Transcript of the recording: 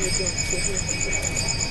这个电影，就是很简。